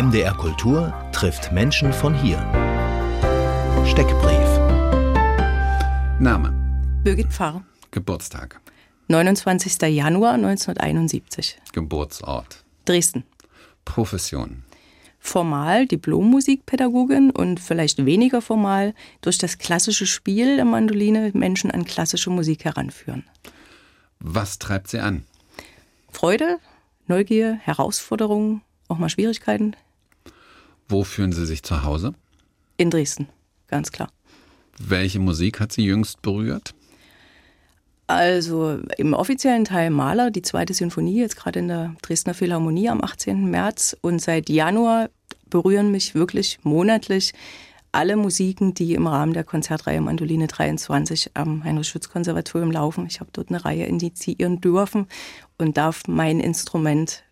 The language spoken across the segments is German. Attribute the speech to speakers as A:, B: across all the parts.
A: MDR Kultur trifft Menschen von hier. Steckbrief.
B: Name.
C: Birgit Pfarr.
B: Geburtstag.
C: 29. Januar 1971.
B: Geburtsort.
C: Dresden.
B: Profession.
C: Formal Diplommusikpädagogin und vielleicht weniger formal durch das klassische Spiel der Mandoline Menschen an klassische Musik heranführen.
B: Was treibt Sie an?
C: Freude, Neugier, Herausforderungen, auch mal Schwierigkeiten.
B: Wo fühlen Sie sich zu Hause?
C: In Dresden, ganz klar.
B: Welche Musik hat Sie jüngst berührt?
C: Also im offiziellen Teil Maler, die zweite Sinfonie, jetzt gerade in der Dresdner Philharmonie am 18. März. Und seit Januar berühren mich wirklich monatlich alle Musiken, die im Rahmen der Konzertreihe Mandoline 23 am Heinrich-Schütz-Konservatorium laufen. Ich habe dort eine Reihe initiieren dürfen und darf mein Instrument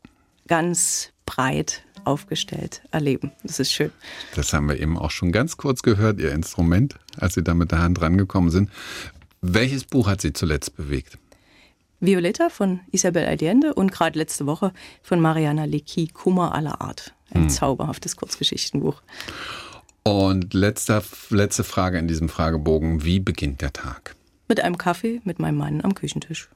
C: ganz breit aufgestellt erleben. Das ist schön.
B: Das haben wir eben auch schon ganz kurz gehört, Ihr Instrument, als Sie da mit der Hand rangekommen sind. Welches Buch hat Sie zuletzt bewegt?
C: Violetta von Isabel Allende und gerade letzte Woche von Mariana Leckie, Kummer aller Art. Ein hm. zauberhaftes Kurzgeschichtenbuch.
B: Und letzter, letzte Frage in diesem Fragebogen. Wie beginnt der Tag?
C: Mit einem Kaffee mit meinem Mann am Küchentisch.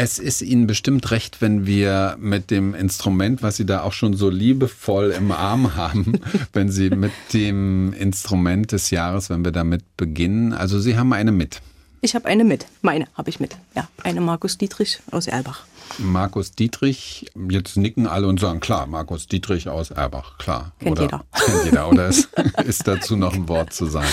B: Es ist Ihnen bestimmt recht, wenn wir mit dem Instrument, was Sie da auch schon so liebevoll im Arm haben, wenn Sie mit dem Instrument des Jahres, wenn wir damit beginnen. Also Sie haben eine mit.
C: Ich habe eine mit. Meine habe ich mit. Ja, eine Markus Dietrich aus Erbach.
B: Markus Dietrich, jetzt nicken alle und sagen, klar, Markus Dietrich aus Erbach, klar.
C: Kennt
B: oder,
C: jeder.
B: Kennt jeder, oder ist, ist dazu noch ein Wort zu sagen?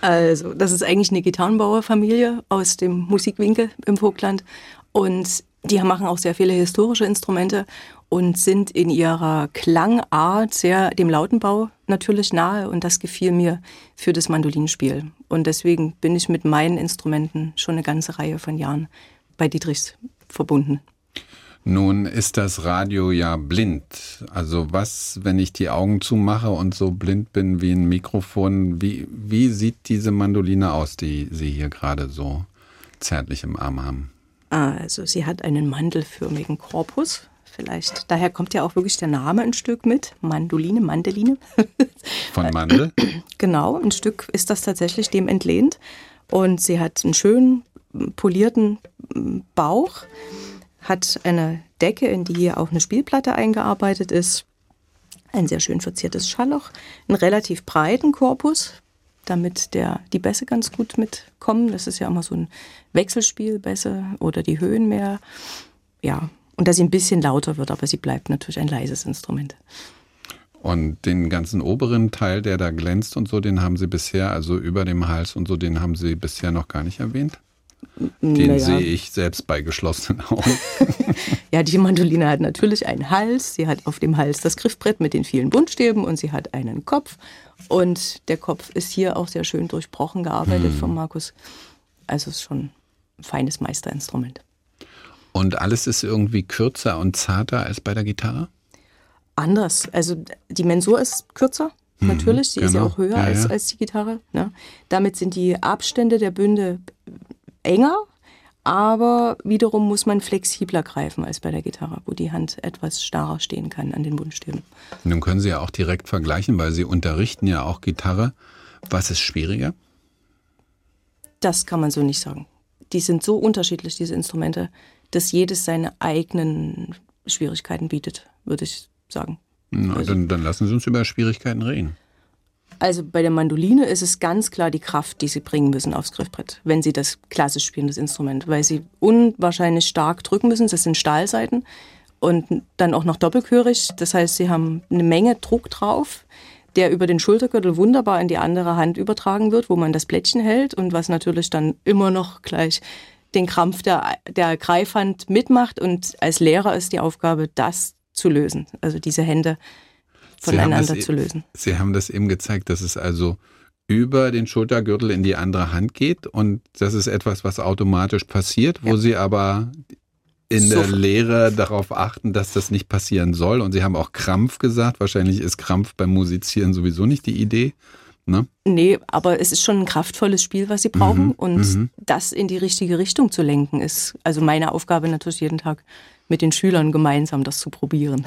C: Also, das ist eigentlich eine Gitarrenbauerfamilie aus dem Musikwinkel im Vogtland. Und die machen auch sehr viele historische Instrumente und sind in ihrer Klangart sehr dem Lautenbau natürlich nahe und das gefiel mir für das Mandolinspiel. Und deswegen bin ich mit meinen Instrumenten schon eine ganze Reihe von Jahren bei Dietrichs verbunden.
B: Nun ist das Radio ja blind. Also was, wenn ich die Augen zumache und so blind bin wie ein Mikrofon, wie, wie sieht diese Mandoline aus, die Sie hier gerade so zärtlich im Arm haben?
C: Also sie hat einen mandelförmigen Korpus. Vielleicht, daher kommt ja auch wirklich der Name ein Stück mit. Mandoline, Mandeline.
B: Von Mandel?
C: Genau, ein Stück ist das tatsächlich dem entlehnt. Und sie hat einen schönen polierten Bauch, hat eine Decke, in die hier auch eine Spielplatte eingearbeitet ist, ein sehr schön verziertes Schallloch, einen relativ breiten Korpus, damit der, die Bässe ganz gut mitkommen. Das ist ja immer so ein Wechselspiel, Bässe oder die Höhen mehr. Ja, und dass sie ein bisschen lauter wird, aber sie bleibt natürlich ein leises Instrument.
B: Und den ganzen oberen Teil, der da glänzt und so, den haben Sie bisher, also über dem Hals und so, den haben Sie bisher noch gar nicht erwähnt? Den naja. sehe ich selbst bei geschlossenen Augen.
C: ja, die Mandoline hat natürlich einen Hals. Sie hat auf dem Hals das Griffbrett mit den vielen Buntstäben und sie hat einen Kopf. Und der Kopf ist hier auch sehr schön durchbrochen gearbeitet hm. von Markus. Also es ist schon ein feines Meisterinstrument.
B: Und alles ist irgendwie kürzer und zarter als bei der Gitarre?
C: Anders. Also die Mensur ist kürzer, mhm, natürlich. Sie genau. ist ja auch höher ja, als, ja. als die Gitarre. Ne? Damit sind die Abstände der Bünde enger, aber wiederum muss man flexibler greifen als bei der Gitarre, wo die Hand etwas starrer stehen kann an den Bundstäben.
B: Nun können Sie ja auch direkt vergleichen, weil Sie unterrichten ja auch Gitarre. Was ist schwieriger?
C: Das kann man so nicht sagen. Die sind so unterschiedlich, diese Instrumente, dass jedes seine eigenen Schwierigkeiten bietet, würde ich sagen.
B: Na, also, dann, dann lassen Sie uns über Schwierigkeiten reden.
C: Also bei der Mandoline ist es ganz klar die Kraft, die Sie bringen müssen aufs Griffbrett, wenn Sie das klassisch spielen, das Instrument, weil Sie unwahrscheinlich stark drücken müssen. Das sind Stahlseiten und dann auch noch doppelchörig. Das heißt, Sie haben eine Menge Druck drauf, der über den Schultergürtel wunderbar in die andere Hand übertragen wird, wo man das Plättchen hält und was natürlich dann immer noch gleich den Krampf der, der Greifhand mitmacht. Und als Lehrer ist die Aufgabe, das zu lösen, also diese Hände voneinander zu lösen.
B: Sie haben das eben gezeigt, dass es also über den Schultergürtel in die andere Hand geht und das ist etwas, was automatisch passiert, wo ja. Sie aber in der Lehre darauf achten, dass das nicht passieren soll. Und Sie haben auch Krampf gesagt. Wahrscheinlich ist Krampf beim Musizieren sowieso nicht die Idee. Ne?
C: Nee, aber es ist schon ein kraftvolles Spiel, was Sie brauchen. Mhm, und mhm. das in die richtige Richtung zu lenken, ist also meine Aufgabe natürlich jeden Tag mit den Schülern gemeinsam das zu probieren.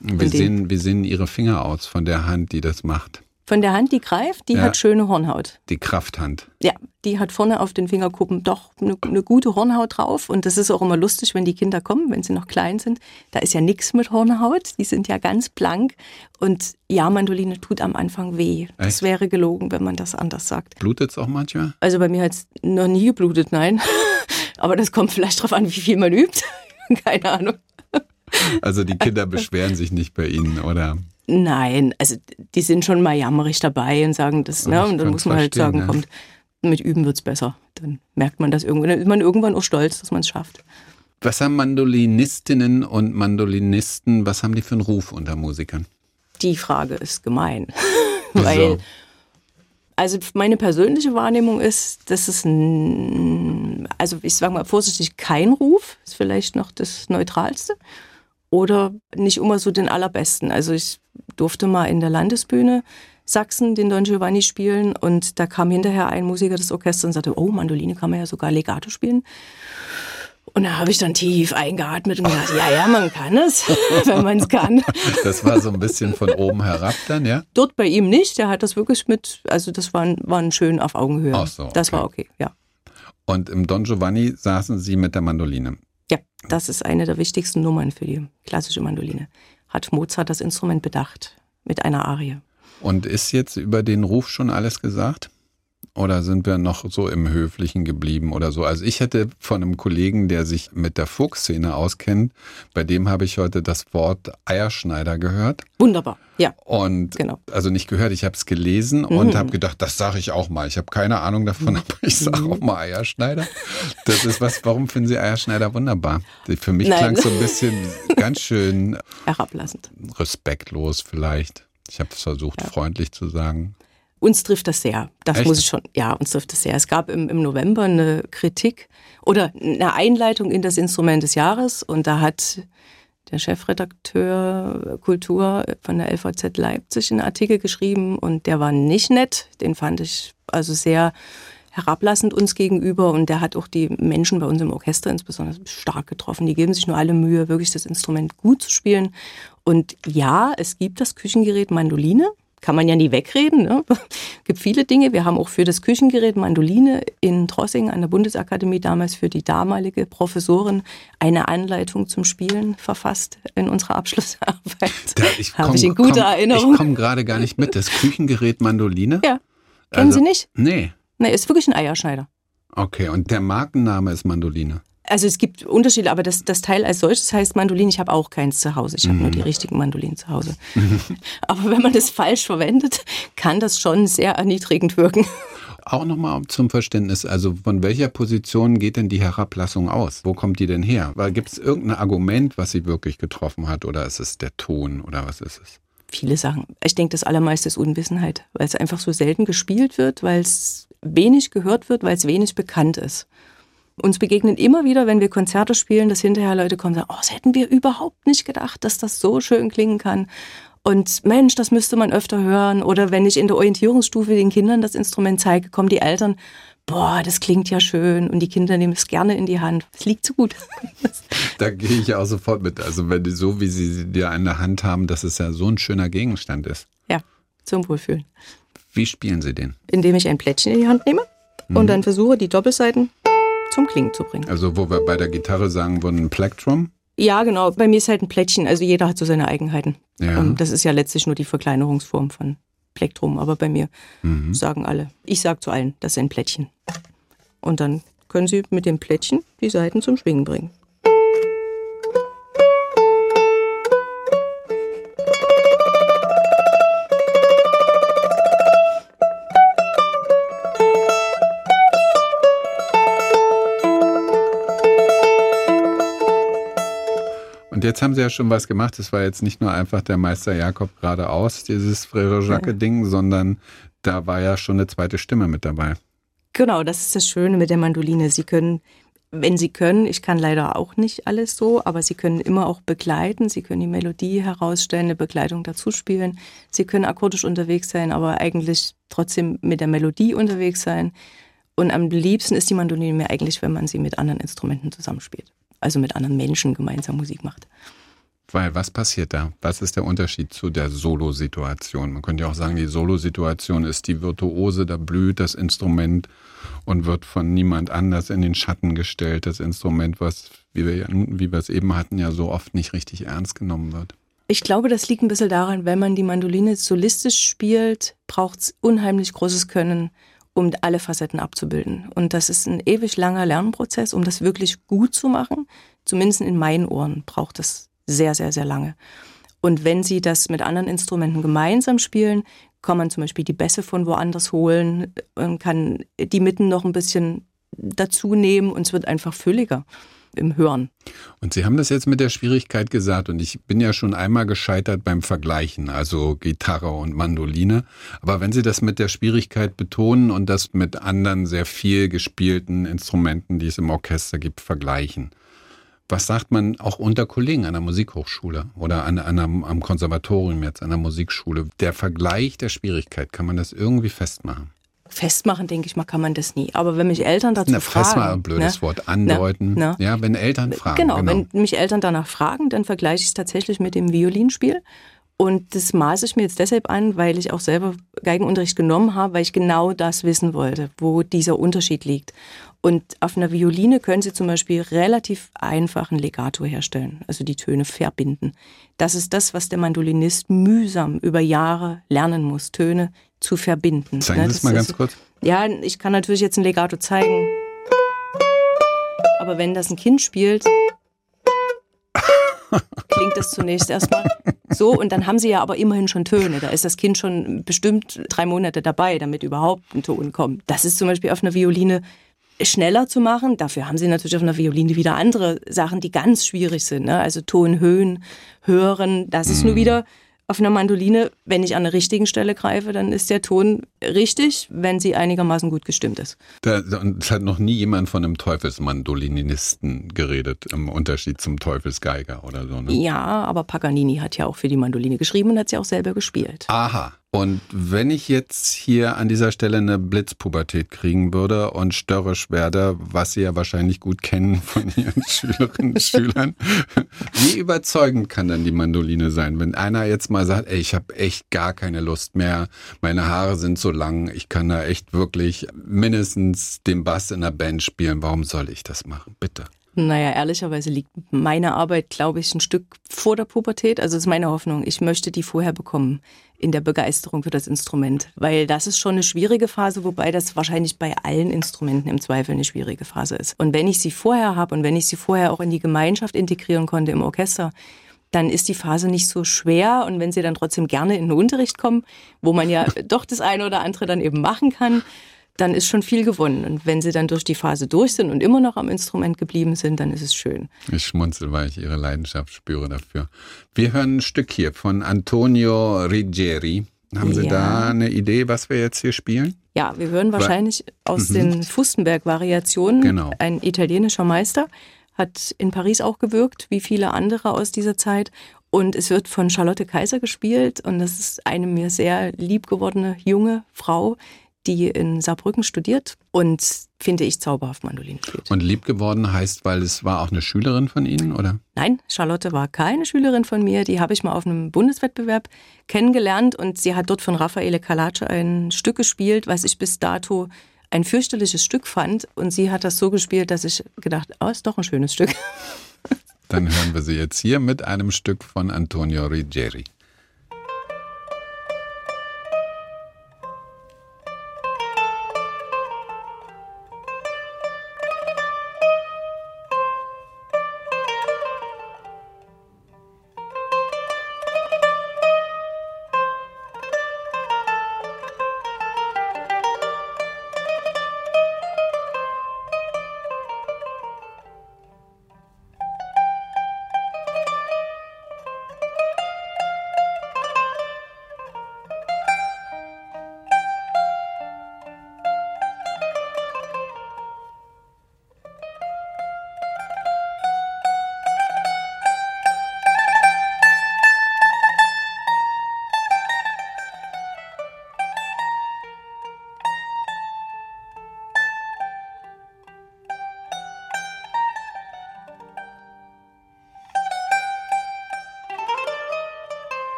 B: Wie sehen, wie sehen Ihre Finger aus von der Hand, die das macht?
C: Von der Hand, die greift, die
B: Ja.
C: hat schöne Hornhaut.
B: Die Krafthand.
C: Ja, die hat vorne auf den Fingerkuppen doch eine, eine gute Hornhaut drauf. Und das ist auch immer lustig, wenn die Kinder kommen, wenn sie noch klein sind. Da ist ja nichts mit Hornhaut. Die sind ja ganz blank. Und ja, Mandoline tut am Anfang weh. Das
B: Echt?
C: wäre gelogen, wenn man das anders sagt.
B: Blutet es auch manchmal?
C: Also bei mir hat es noch nie geblutet, nein. Aber das kommt vielleicht darauf an, wie viel man übt. Keine Ahnung.
B: Also die Kinder beschweren sich nicht bei Ihnen, oder?
C: Nein, also die sind schon mal jammerig dabei und sagen das, ne? Und dann muss man halt sagen,
B: ja.
C: kommt, mit Üben wird's besser. Dann merkt man das irgendwann. Dann ist man irgendwann auch stolz, dass man es schafft.
B: Was haben Mandolinistinnen und Mandolinisten, was haben die für einen Ruf unter Musikern?
C: Die Frage ist gemein. Weil, also meine persönliche Wahrnehmung ist, dass es, ein, also ich sage mal vorsichtig, kein Ruf ist vielleicht noch das Neutralste oder nicht immer so den allerbesten. Also ich durfte mal in der Landesbühne Sachsen den Don Giovanni spielen und da kam hinterher ein Musiker des Orchesters und sagte, oh, Mandoline kann man ja sogar Legato spielen. Und da habe ich dann tief eingeatmet und gedacht, ja, ja, man kann es, wenn man es kann.
B: Das war so ein bisschen von oben herab dann, ja?
C: Dort bei ihm nicht, der hat das wirklich mit, also das war, war ein schön auf Augenhöhe.
B: Ach so,
C: Das
B: okay.
C: war okay, ja.
B: Und im Don Giovanni saßen Sie mit der Mandoline.
C: Ja, das ist eine der wichtigsten Nummern für die klassische Mandoline. Hat Mozart das Instrument bedacht mit einer Arie.
B: Und ist jetzt über den Ruf schon alles gesagt? Oder sind wir noch so im Höflichen geblieben oder so? Also ich hätte von einem Kollegen, der sich mit der Fuchsszene auskennt, bei dem habe ich heute das Wort Eierschneider gehört.
C: Wunderbar, ja.
B: Und
C: Genau.
B: also nicht gehört, ich habe es gelesen und habe gedacht, das sage ich auch mal. Ich habe keine Ahnung davon, aber ich sage auch mal Eierschneider. Das ist was, warum finden Sie Eierschneider wunderbar? Für mich klang es so ein bisschen ganz schön
C: Herablassend.
B: respektlos vielleicht. Ich habe es versucht, freundlich zu sagen.
C: Uns trifft das sehr. Das
B: Echt?
C: muss ich schon, ja, uns trifft das sehr. Es gab im, im November eine Kritik oder eine Einleitung in das Instrument des Jahres und da hat der Chefredakteur Kultur von der LVZ Leipzig einen Artikel geschrieben und der war nicht nett. Den fand ich also sehr herablassend uns gegenüber und der hat auch die Menschen bei uns im Orchester insbesondere stark getroffen. Die geben sich nur alle Mühe, wirklich das Instrument gut zu spielen. Und ja, es gibt das Küchengerät Mandoline. Kann man ja nie wegreden. Ne? gibt viele Dinge. Wir haben auch für das Küchengerät Mandoline in Trossing an der Bundesakademie damals für die damalige Professorin eine Anleitung zum Spielen verfasst in unserer Abschlussarbeit.
B: Da,
C: Habe ich in guter
B: komm,
C: Erinnerung.
B: Ich komme gerade gar nicht mit. Das Küchengerät Mandoline?
C: Ja. Kennen
B: Also-
C: Sie nicht?
B: Nee.
C: Nee, ist wirklich ein Eierschneider.
B: Okay, und der Markenname ist Mandoline.
C: Also es gibt Unterschiede, aber das, das Teil als solches heißt Mandolin. Ich habe auch keins zu Hause. Ich habe
B: Mhm.
C: nur die richtigen Mandolinen zu Hause. aber wenn man das falsch verwendet, kann das schon sehr erniedrigend wirken.
B: Auch nochmal zum Verständnis, also von welcher Position geht denn die Herablassung aus? Wo kommt die denn her? Gibt es irgendein Argument, was sie wirklich getroffen hat oder ist es der Ton oder was ist es?
C: Viele Sachen. Ich denke, das allermeiste ist Unwissenheit, weil es einfach so selten gespielt wird, weil es wenig gehört wird, weil es wenig bekannt ist. Uns begegnen immer wieder, wenn wir Konzerte spielen, dass hinterher Leute kommen und sagen, oh, das hätten wir überhaupt nicht gedacht, dass das so schön klingen kann. Und Mensch, das müsste man öfter hören. Oder wenn ich in der Orientierungsstufe den Kindern das Instrument zeige, kommen die Eltern, boah, das klingt ja schön. Und die Kinder nehmen es gerne in die Hand. Es liegt so gut.
B: Da gehe ich auch sofort mit. Also wenn die so, wie sie dir in der Hand haben, dass es ja so ein schöner Gegenstand ist.
C: ja, zum Wohlfühlen.
B: Wie spielen sie den?
C: Indem ich ein Plättchen in die Hand nehme und dann versuche, die Doppelseiten zum Klingen zu bringen.
B: Also wo wir bei der Gitarre sagen würden, ein Plektrum.
C: Ja, genau. Bei mir ist halt ein Plättchen. Also jeder hat so seine Eigenheiten.
B: Ja.
C: Ähm, Das ist ja letztlich nur die Verkleinerungsform von Plektrum. Aber bei mir sagen alle, ich sage zu allen, das ist ein Plättchen. Und dann können Sie mit dem Plättchen die Seiten zum Schwingen bringen.
B: Und jetzt haben sie ja schon was gemacht. Es war jetzt nicht nur einfach der Meister Jakob geradeaus, dieses Frère Jacques-Ding, sondern da war ja schon eine zweite Stimme mit dabei.
C: Genau, das ist das Schöne mit der Mandoline. Sie können, wenn Sie können, ich kann leider auch nicht alles so, aber Sie können immer auch begleiten. Sie können die Melodie herausstellen, eine Begleitung dazu spielen. Sie können akkordisch unterwegs sein, aber eigentlich trotzdem mit der Melodie unterwegs sein. Und am liebsten ist die Mandoline mir eigentlich, wenn man sie mit anderen Instrumenten zusammenspielt. Also mit anderen Menschen gemeinsam Musik macht.
B: Weil was passiert da? Was ist der Unterschied zu der Solo-Situation? Man könnte ja auch sagen, die Solo-Situation ist die Virtuose, da blüht das Instrument und wird von niemand anders in den Schatten gestellt. Das Instrument, was, wie wir, wie wir es eben hatten, ja so oft nicht richtig ernst genommen wird.
C: Ich glaube, das liegt ein bisschen daran, wenn man die Mandoline solistisch spielt, braucht es unheimlich großes Können, um alle Facetten abzubilden. Und das ist ein ewig langer Lernprozess, um das wirklich gut zu machen. Zumindest in meinen Ohren braucht das sehr, sehr, sehr lange. Und wenn Sie das mit anderen Instrumenten gemeinsam spielen, kann man zum Beispiel die Bässe von woanders holen und kann die Mitten noch ein bisschen dazu nehmen und es wird einfach fülliger im Hören.
B: Und Sie haben das jetzt mit der Schwierigkeit gesagt und ich bin ja schon einmal gescheitert beim Vergleichen, also Gitarre und Mandoline. Aber wenn Sie das mit der Schwierigkeit betonen und das mit anderen sehr viel gespielten Instrumenten, die es im Orchester gibt, vergleichen, was sagt man auch unter Kollegen an der Musikhochschule oder an, an am Konservatorium jetzt, an der Musikschule? Der Vergleich der Schwierigkeit, kann man das irgendwie festmachen?
C: Festmachen, denke ich mal, kann man das nie. Aber wenn mich Eltern dazu
B: Na,
C: fragen.
B: Festmachen, ein blödes
C: ne?
B: Wort, andeuten.
C: Ne?
B: Ja, wenn Eltern fragen.
C: Genau, genau, wenn mich Eltern danach fragen, dann vergleiche ich es tatsächlich mit dem Violinspiel. Und das maße ich mir jetzt deshalb an, weil ich auch selber Geigenunterricht genommen habe, weil ich genau das wissen wollte, wo dieser Unterschied liegt. Und auf einer Violine können Sie zum Beispiel relativ einfach ein Legato herstellen, also die Töne verbinden. Das ist das, was der Mandolinist mühsam über Jahre lernen muss, Töne zu verbinden.
B: Zeigen Sie
C: Ne,
B: es mal ganz kurz.
C: Ja, ich kann natürlich jetzt ein Legato zeigen. Aber wenn das ein Kind spielt, klingt das zunächst erstmal so. Und dann haben sie ja aber immerhin schon Töne. Da ist das Kind schon bestimmt drei Monate dabei, damit überhaupt ein Ton kommt. Das ist zum Beispiel auf einer Violine schneller zu machen. Dafür haben sie natürlich auf einer Violine wieder andere Sachen, die ganz schwierig sind. Ne? Also Tonhöhen, Hören. Das ist nur wieder auf einer Mandoline, wenn ich an der richtigen Stelle greife, dann ist der Ton richtig, wenn sie einigermaßen gut gestimmt ist.
B: Da, und es hat noch nie jemand von einem Teufelsmandolinisten geredet, im Unterschied zum Teufelsgeiger oder so. Ne?
C: Ja, aber Paganini hat ja auch für die Mandoline geschrieben und hat sie auch selber gespielt.
B: Aha. Und wenn ich jetzt hier an dieser Stelle eine Blitzpubertät kriegen würde und störrisch werde, was Sie ja wahrscheinlich gut kennen von Ihren Schülerinnen und Schülern, wie überzeugend kann dann die Mandoline sein, wenn einer jetzt mal sagt, ey, ich habe echt gar keine Lust mehr, meine Haare sind so lang, ich kann da echt wirklich mindestens den Bass in der Band spielen, warum soll ich das machen? Bitte.
C: Naja, ehrlicherweise liegt meine Arbeit, glaube ich, ein Stück vor der Pubertät. Also ist meine Hoffnung. Ich möchte die vorher bekommen in der Begeisterung für das Instrument. Weil das ist schon eine schwierige Phase, wobei das wahrscheinlich bei allen Instrumenten im Zweifel eine schwierige Phase ist. Und wenn ich sie vorher habe und wenn ich sie vorher auch in die Gemeinschaft integrieren konnte im Orchester, dann ist die Phase nicht so schwer. Und wenn sie dann trotzdem gerne in den Unterricht kommen, wo man ja doch das eine oder andere dann eben machen kann, dann ist schon viel gewonnen. Und wenn sie dann durch die Phase durch sind und immer noch am Instrument geblieben sind, dann ist es schön.
B: Ich schmunzel, weil ich Ihre Leidenschaft spüre dafür. Wir hören ein Stück hier von Antonio Rigeri. Haben Sie
C: Ja.
B: da eine Idee, was wir jetzt hier spielen?
C: Ja, wir hören wahrscheinlich aus den Fustenberg-Variationen.
B: Genau.
C: Ein italienischer Meister hat in Paris auch gewirkt, wie viele andere aus dieser Zeit. Und es wird von Charlotte Kaiser gespielt. Und das ist eine mir sehr lieb gewordene junge Frau, die in Saarbrücken studiert und, finde ich, zauberhaft Mandoline spielt.
B: Und lieb geworden heißt, weil es war auch eine Schülerin von Ihnen, oder?
C: Nein, Charlotte war keine Schülerin von mir. Die habe ich mal auf einem Bundeswettbewerb kennengelernt und sie hat dort von Raffaele Calace ein Stück gespielt, was ich bis dato ein fürchterliches Stück fand. Und sie hat das so gespielt, dass ich gedacht, oh, ist doch ein schönes Stück.
B: Dann hören wir sie jetzt hier mit einem Stück von Antonio Rigeri.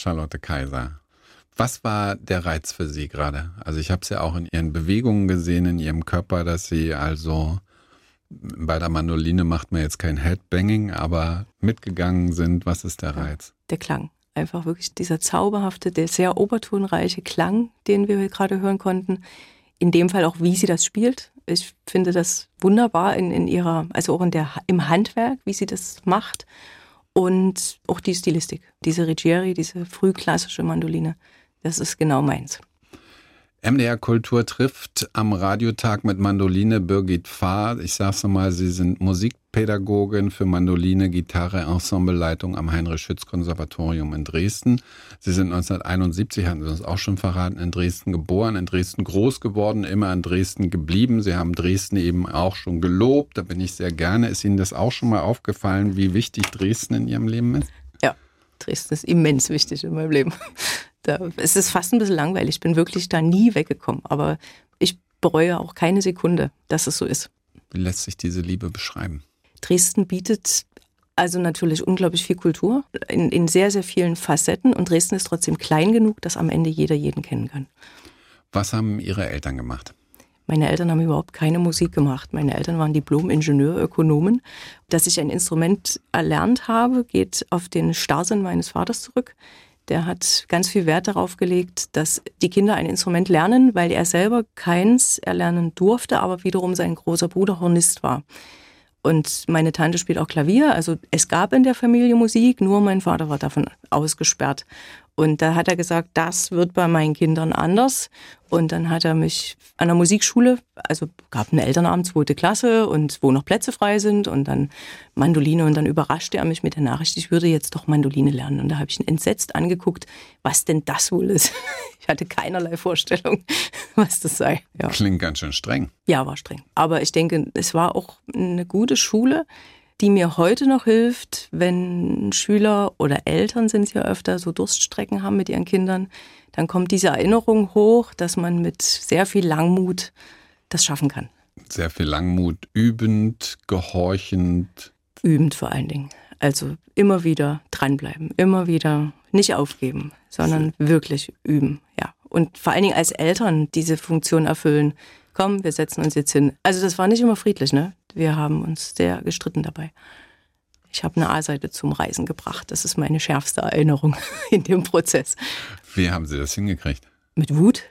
B: Charlotte Kaiser. Was war der Reiz für Sie gerade? Also ich habe es ja auch in Ihren Bewegungen gesehen, in Ihrem Körper, dass Sie also bei der Mandoline macht man jetzt kein Headbanging, aber mitgegangen sind. Was ist der Reiz?
C: Der Klang. Einfach wirklich dieser zauberhafte, der sehr obertonreiche Klang, den wir gerade hören konnten. In dem Fall auch, wie sie das spielt. Ich finde das wunderbar in, in ihrer, also auch in der, im Handwerk, wie sie das macht. Und auch die Stilistik. Diese Riccieri, diese frühklassische Mandoline. Das ist genau meins.
B: MDR Kultur trifft am Radiotag mit Mandoline Birgit Fahr. Ich sag's nochmal, Sie sind Musikpädagogin für Mandoline, Gitarre, Ensembleleitung am Heinrich-Schütz-Konservatorium in Dresden. Sie sind 1971, hatten Sie uns auch schon verraten, in Dresden geboren, in Dresden groß geworden, immer in Dresden geblieben. Sie haben Dresden eben auch schon gelobt, da bin ich sehr gerne. Ist Ihnen das auch schon mal aufgefallen, wie wichtig Dresden in Ihrem Leben ist?
C: Ja, Dresden ist immens wichtig in meinem Leben. Da, es ist fast ein bisschen langweilig. Ich bin wirklich da nie weggekommen. Aber ich bereue auch keine Sekunde, dass es so ist.
B: Wie lässt sich diese Liebe beschreiben?
C: Dresden bietet also natürlich unglaublich viel Kultur in, in sehr, sehr vielen Facetten. Und Dresden ist trotzdem klein genug, dass am Ende jeder jeden kennen kann.
B: Was haben Ihre Eltern gemacht?
C: Meine Eltern haben überhaupt keine Musik gemacht. Meine Eltern waren Diplom-Ingenieur-Ökonomen. Dass ich ein Instrument erlernt habe, geht auf den Starrsinn meines Vaters zurück. Der hat ganz viel Wert darauf gelegt, dass die Kinder ein Instrument lernen, weil er selber keins erlernen durfte, aber wiederum sein großer Bruder Hornist war. Und meine Tante spielt auch Klavier. Also es gab in der Familie Musik, nur mein Vater war davon ausgesperrt. Und da hat er gesagt, das wird bei meinen Kindern anders. Und dann hat er mich an der Musikschule, also gab einen Elternabend, zweite Klasse und wo noch Plätze frei sind und dann Mandoline und dann überraschte er mich mit der Nachricht, ich würde jetzt doch Mandoline lernen. Und da habe ich ihn entsetzt angeguckt, was denn das wohl ist. Ich hatte keinerlei Vorstellung, was das sei.
B: Ja. Klingt ganz schön streng.
C: Ja, war streng. Aber ich denke, es war auch eine gute Schule die mir heute noch hilft, wenn Schüler oder Eltern sind es ja öfter, so Durststrecken haben mit ihren Kindern, dann kommt diese Erinnerung hoch, dass man mit sehr viel Langmut das schaffen kann.
B: Sehr viel Langmut, übend, gehorchend.
C: Übend vor allen Dingen. Also immer wieder dranbleiben, immer wieder nicht aufgeben, sondern wirklich üben, ja. Und vor allen Dingen als Eltern diese Funktion erfüllen. Komm, wir setzen uns jetzt hin. Also das war nicht immer friedlich, ne? Wir haben uns sehr gestritten dabei. Ich habe eine A-Seite zum Reisen gebracht. Das ist meine schärfste Erinnerung in dem Prozess.
B: Wie haben Sie das hingekriegt?
C: Mit Wut.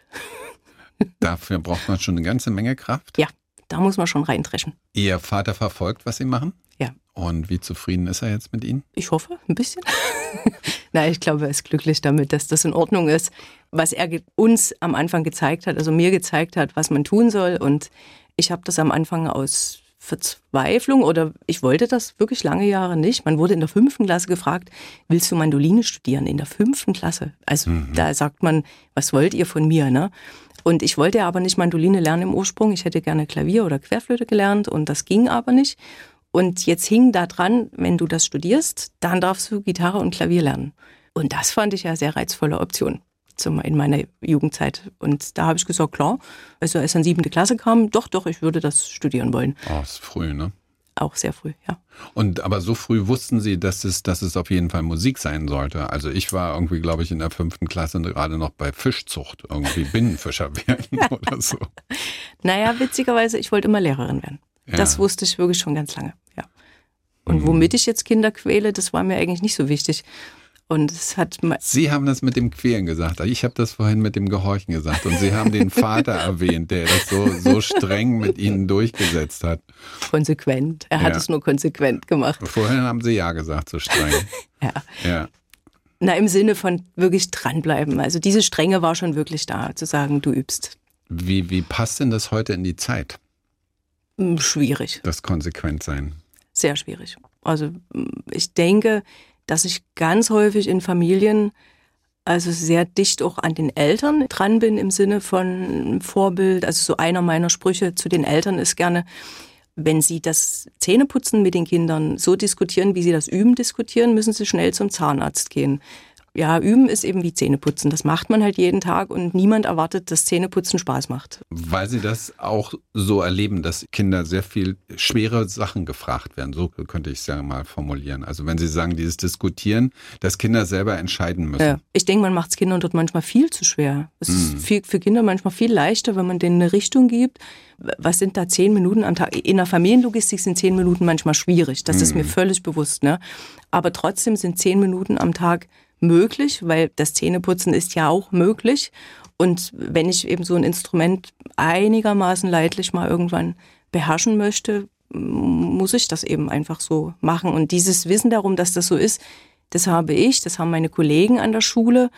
B: Dafür braucht man schon eine ganze Menge Kraft.
C: Ja, da muss man schon reintreschen.
B: Ihr Vater verfolgt, was Sie machen?
C: Ja.
B: Und wie zufrieden ist er jetzt mit Ihnen?
C: Ich hoffe, ein bisschen. Nein, ich glaube, er ist glücklich damit, dass das in Ordnung ist, was er uns am Anfang gezeigt hat, also mir gezeigt hat, was man tun soll. Und ich habe das am Anfang aus Verzweiflung oder ich wollte das wirklich lange Jahre nicht. Man wurde in der fünften Klasse gefragt, willst du Mandoline studieren? In der fünften Klasse. Also mhm. da sagt man, was wollt ihr von mir? Ne? Und ich wollte aber nicht Mandoline lernen im Ursprung. Ich hätte gerne Klavier oder Querflöte gelernt und das ging aber nicht. Und jetzt hing da dran, wenn du das studierst, dann darfst du Gitarre und Klavier lernen. Und das fand ich ja sehr reizvolle Option zum, in meiner Jugendzeit. Und da habe ich gesagt, klar, also als dann siebente Klasse kam, doch, doch, ich würde das studieren wollen.
B: Oh, ist früh, ne?
C: Auch sehr früh, ja.
B: Und aber so früh wussten Sie, dass es, dass es auf jeden Fall Musik sein sollte. Also ich war irgendwie, glaube ich, in der fünften Klasse gerade noch bei Fischzucht, irgendwie Binnenfischer werden oder so.
C: Naja, witzigerweise, ich wollte immer Lehrerin werden. Ja. Das wusste ich wirklich schon ganz lange, ja. Und mhm. womit ich jetzt Kinder quäle, das war mir eigentlich nicht so wichtig. Und es hat
B: Sie haben das mit dem Quälen gesagt. Ich habe das vorhin mit dem Gehorchen gesagt. Und Sie haben den Vater erwähnt, der das so, so streng mit Ihnen durchgesetzt hat.
C: Konsequent. Er hat ja. es nur konsequent gemacht.
B: Vorhin haben Sie ja gesagt, so streng.
C: ja. ja. Na, im Sinne von wirklich dranbleiben. Also diese Strenge war schon wirklich da, zu sagen, du übst.
B: Wie, wie passt denn das heute in die Zeit?
C: Hm, schwierig.
B: Das Konsequentsein.
C: Sehr schwierig. Also ich denke, dass ich ganz häufig in Familien also sehr dicht auch an den Eltern dran bin im Sinne von Vorbild. Also so einer meiner Sprüche zu den Eltern ist gerne, wenn Sie das Zähneputzen mit den Kindern so diskutieren, wie Sie das Üben diskutieren, müssen Sie schnell zum Zahnarzt gehen. Ja, üben ist eben wie Zähneputzen. Das macht man halt jeden Tag und niemand erwartet, dass Zähneputzen Spaß macht.
B: Weil Sie das auch so erleben, dass Kinder sehr viel schwere Sachen gefragt werden. So könnte ich es ja mal formulieren. Also wenn Sie sagen, dieses Diskutieren, dass Kinder selber entscheiden müssen. Ja.
C: Ich denke, man macht es Kindern dort manchmal viel zu schwer. Es ist mhm. viel, für Kinder manchmal viel leichter, wenn man denen eine Richtung gibt. Was sind da zehn Minuten am Tag? In der Familienlogistik sind zehn Minuten manchmal schwierig. Das mhm. ist mir mhm. völlig bewusst. Ne? Aber trotzdem sind zehn Minuten am Tag möglich, weil das Zähneputzen ist ja auch möglich. Und wenn ich eben so ein Instrument einigermaßen leidlich mal irgendwann beherrschen möchte, muss ich das eben einfach so machen. Und dieses Wissen darum, dass das so ist, das habe ich, das haben meine Kollegen an der Schule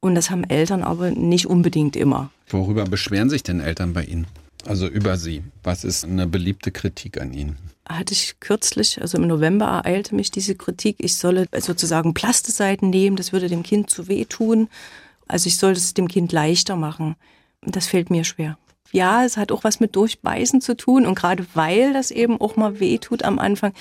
C: und das haben Eltern aber nicht unbedingt immer.
B: Worüber beschweren sich denn Eltern bei Ihnen? Also über Sie. Was ist eine beliebte Kritik an Ihnen?
C: Hatte ich kürzlich, also im November ereilte mich diese Kritik, ich solle sozusagen Plasteseiten nehmen, das würde dem Kind zu weh tun. Also ich soll es dem Kind leichter machen. Das fällt mir schwer. Ja, es hat auch was mit Durchbeißen zu tun und gerade weil das eben auch mal weh tut am Anfang.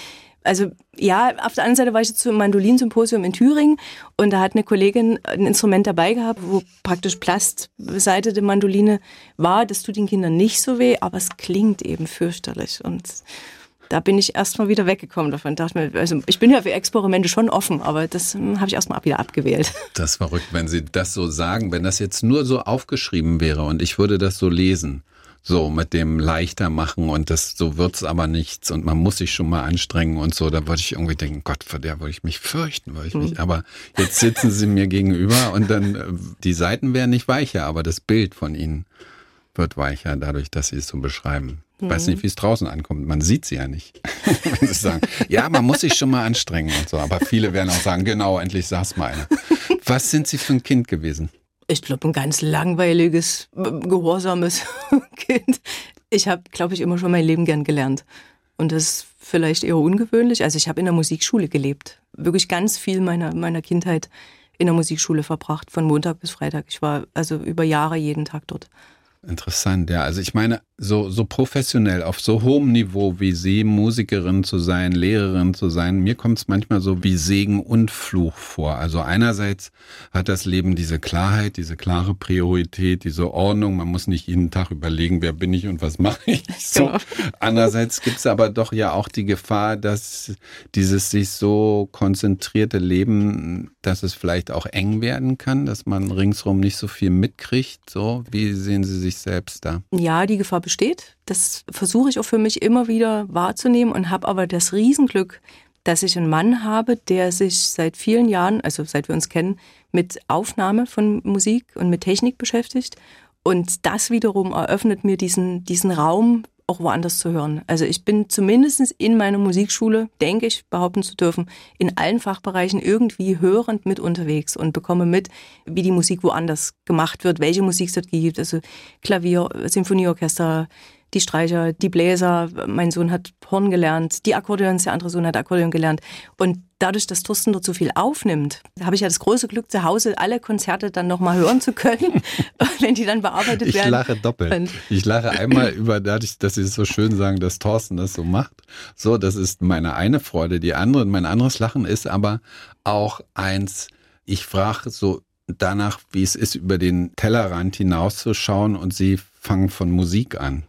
C: Also ja, auf der anderen Seite war ich jetzt zum Mandolinsymposium in Thüringen und da hat eine Kollegin ein Instrument dabei gehabt, wo praktisch plastbeseitete Mandoline war. Das tut den Kindern nicht so weh, aber es klingt eben fürchterlich und da bin ich erstmal wieder weggekommen davon. Dachte mir, also ich bin ja für Experimente schon offen, aber das hm, habe ich erstmal wieder abgewählt.
B: Das ist verrückt, wenn Sie das so sagen, wenn das jetzt nur so aufgeschrieben wäre und ich würde das so lesen. So mit dem leichter machen und das so wird's aber nichts und man muss sich schon mal anstrengen und so, da würde ich irgendwie denken, Gott, vor der würde ich mich fürchten, würde ich mich. Mhm. Aber jetzt sitzen sie mir gegenüber und dann äh, die Seiten wären nicht weicher, aber das Bild von ihnen wird weicher dadurch, dass sie es so beschreiben. Ich weiß nicht, mhm. wie es draußen ankommt. Man sieht sie ja nicht. Wenn sie sagen, ja, man muss sich schon mal anstrengen und so. Aber viele werden auch sagen, genau, endlich sag's mal einer. Was sind Sie für ein Kind gewesen?
C: Ich glaube, ein ganz langweiliges, gehorsames Kind. Ich habe, glaube ich, immer schon mein Leben gern gelernt. Und das ist vielleicht eher ungewöhnlich. Also ich habe in der Musikschule gelebt. Wirklich ganz viel meiner, meiner Kindheit in der Musikschule verbracht, von Montag bis Freitag. Ich war also über Jahre jeden Tag dort.
B: Interessant, ja. Also ich meine, so, so professionell, auf so hohem Niveau wie Sie, Musikerin zu sein, Lehrerin zu sein, mir kommt es manchmal so wie Segen und Fluch vor. Also einerseits hat das Leben diese Klarheit, diese klare Priorität, diese Ordnung. Man muss nicht jeden Tag überlegen, wer bin ich und was mache ich. So. Genau. Andererseits gibt es aber doch ja auch die Gefahr, dass dieses sich so konzentrierte Leben, dass es vielleicht auch eng werden kann, dass man ringsherum nicht so viel mitkriegt. So, wie sehen Sie sich selbst da?
C: Ja, die Gefahr besteht. Das versuche ich auch für mich immer wieder wahrzunehmen und habe aber das Riesenglück, dass ich einen Mann habe, der sich seit vielen Jahren, also seit wir uns kennen, mit Aufnahme von Musik und mit Technik beschäftigt. Und das wiederum eröffnet mir diesen, diesen Raum auch woanders zu hören. Also ich bin zumindest in meiner Musikschule, denke ich, behaupten zu dürfen, in allen Fachbereichen irgendwie hörend mit unterwegs und bekomme mit, wie die Musik woanders gemacht wird, welche Musik es dort gibt. Also Klavier, Symphonieorchester, die Streicher, die Bläser. Mein Sohn hat Horn gelernt, die Akkordeons, der andere Sohn hat Akkordeon gelernt. Und dadurch, dass Thorsten dort so viel aufnimmt, habe ich ja das große Glück, zu Hause alle Konzerte dann nochmal hören zu können, wenn die dann bearbeitet
B: ich
C: werden.
B: Ich lache doppelt. Und ich lache einmal über dadurch, dass Sie es so schön sagen, dass Thorsten das so macht. So, das ist meine eine Freude. Die andere, mein anderes Lachen ist aber auch eins, ich frage so danach, wie es ist, über den Tellerrand hinauszuschauen und Sie fangen von Musik an.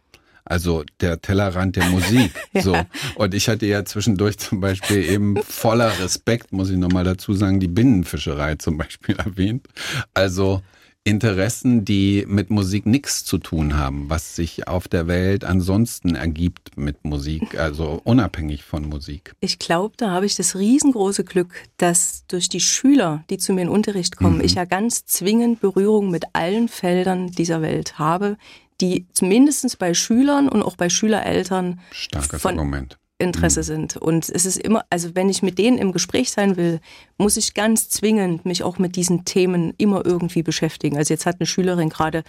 B: Also der Tellerrand der Musik. ja. So. Und ich hatte ja zwischendurch zum Beispiel eben voller Respekt, muss ich nochmal dazu sagen, die Binnenfischerei zum Beispiel erwähnt. Also Interessen, die mit Musik nichts zu tun haben, was sich auf der Welt ansonsten ergibt mit Musik, also unabhängig von Musik.
C: Ich glaube, da habe ich das riesengroße Glück, dass durch die Schüler, die zu mir in Unterricht kommen, mhm. ich ja ganz zwingend Berührung mit allen Feldern dieser Welt habe, die zumindest bei Schülern und auch bei Schülereltern
B: Starkes von Argument.
C: Interesse mhm. sind. Und es ist immer, also wenn ich mit denen im Gespräch sein will, muss ich ganz zwingend mich auch mit diesen Themen immer irgendwie beschäftigen. Also jetzt hat eine Schülerin gerade